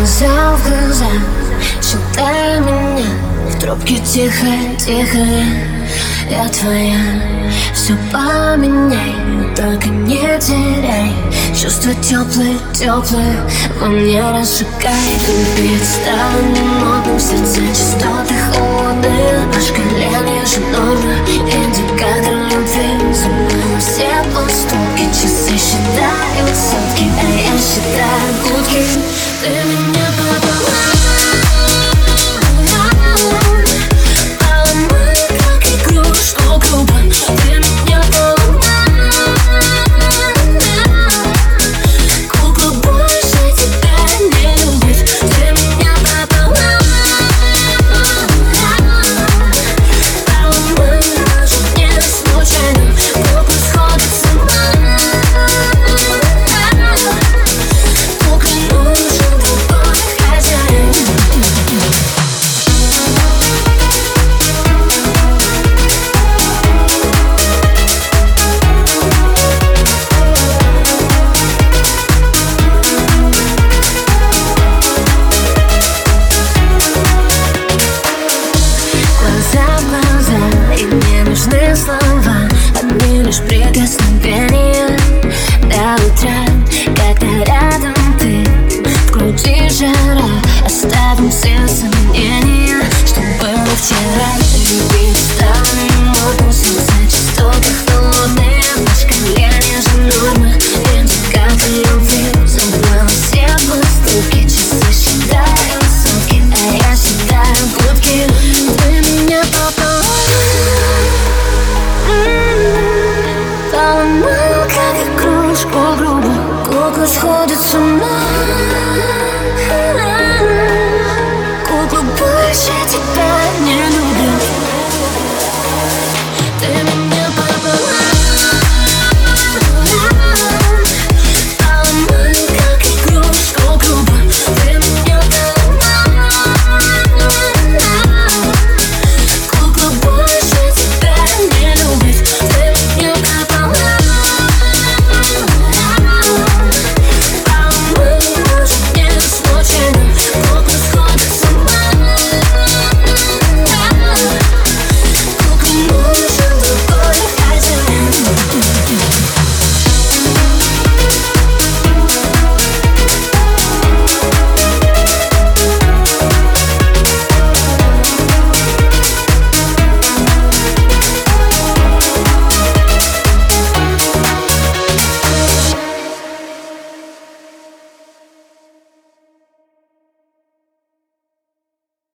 глаза в глаза Читай меня. В трубке тихо, тихо. Я твоя. Все поменяй Только не теряй. Чувства теплые, теплые Во мне разжигай. Любить стало немного В сердце частоты холодные Наш колен ежедневно Индикатор любви. Забыла все поступки Часы считают сотки А я считаю гудки Staring лишь прикосновение. До утра, когда рядом ты В груди жара, оставим все сомнения Что было вчера, любить стало модно Солнце частоты холодные Наш колени же нормы Нет, как любви. Забрала все пустыки Часы считаю соки, а я считаю гудки Поломал, как игрушку грубо Кукла сходит с ума.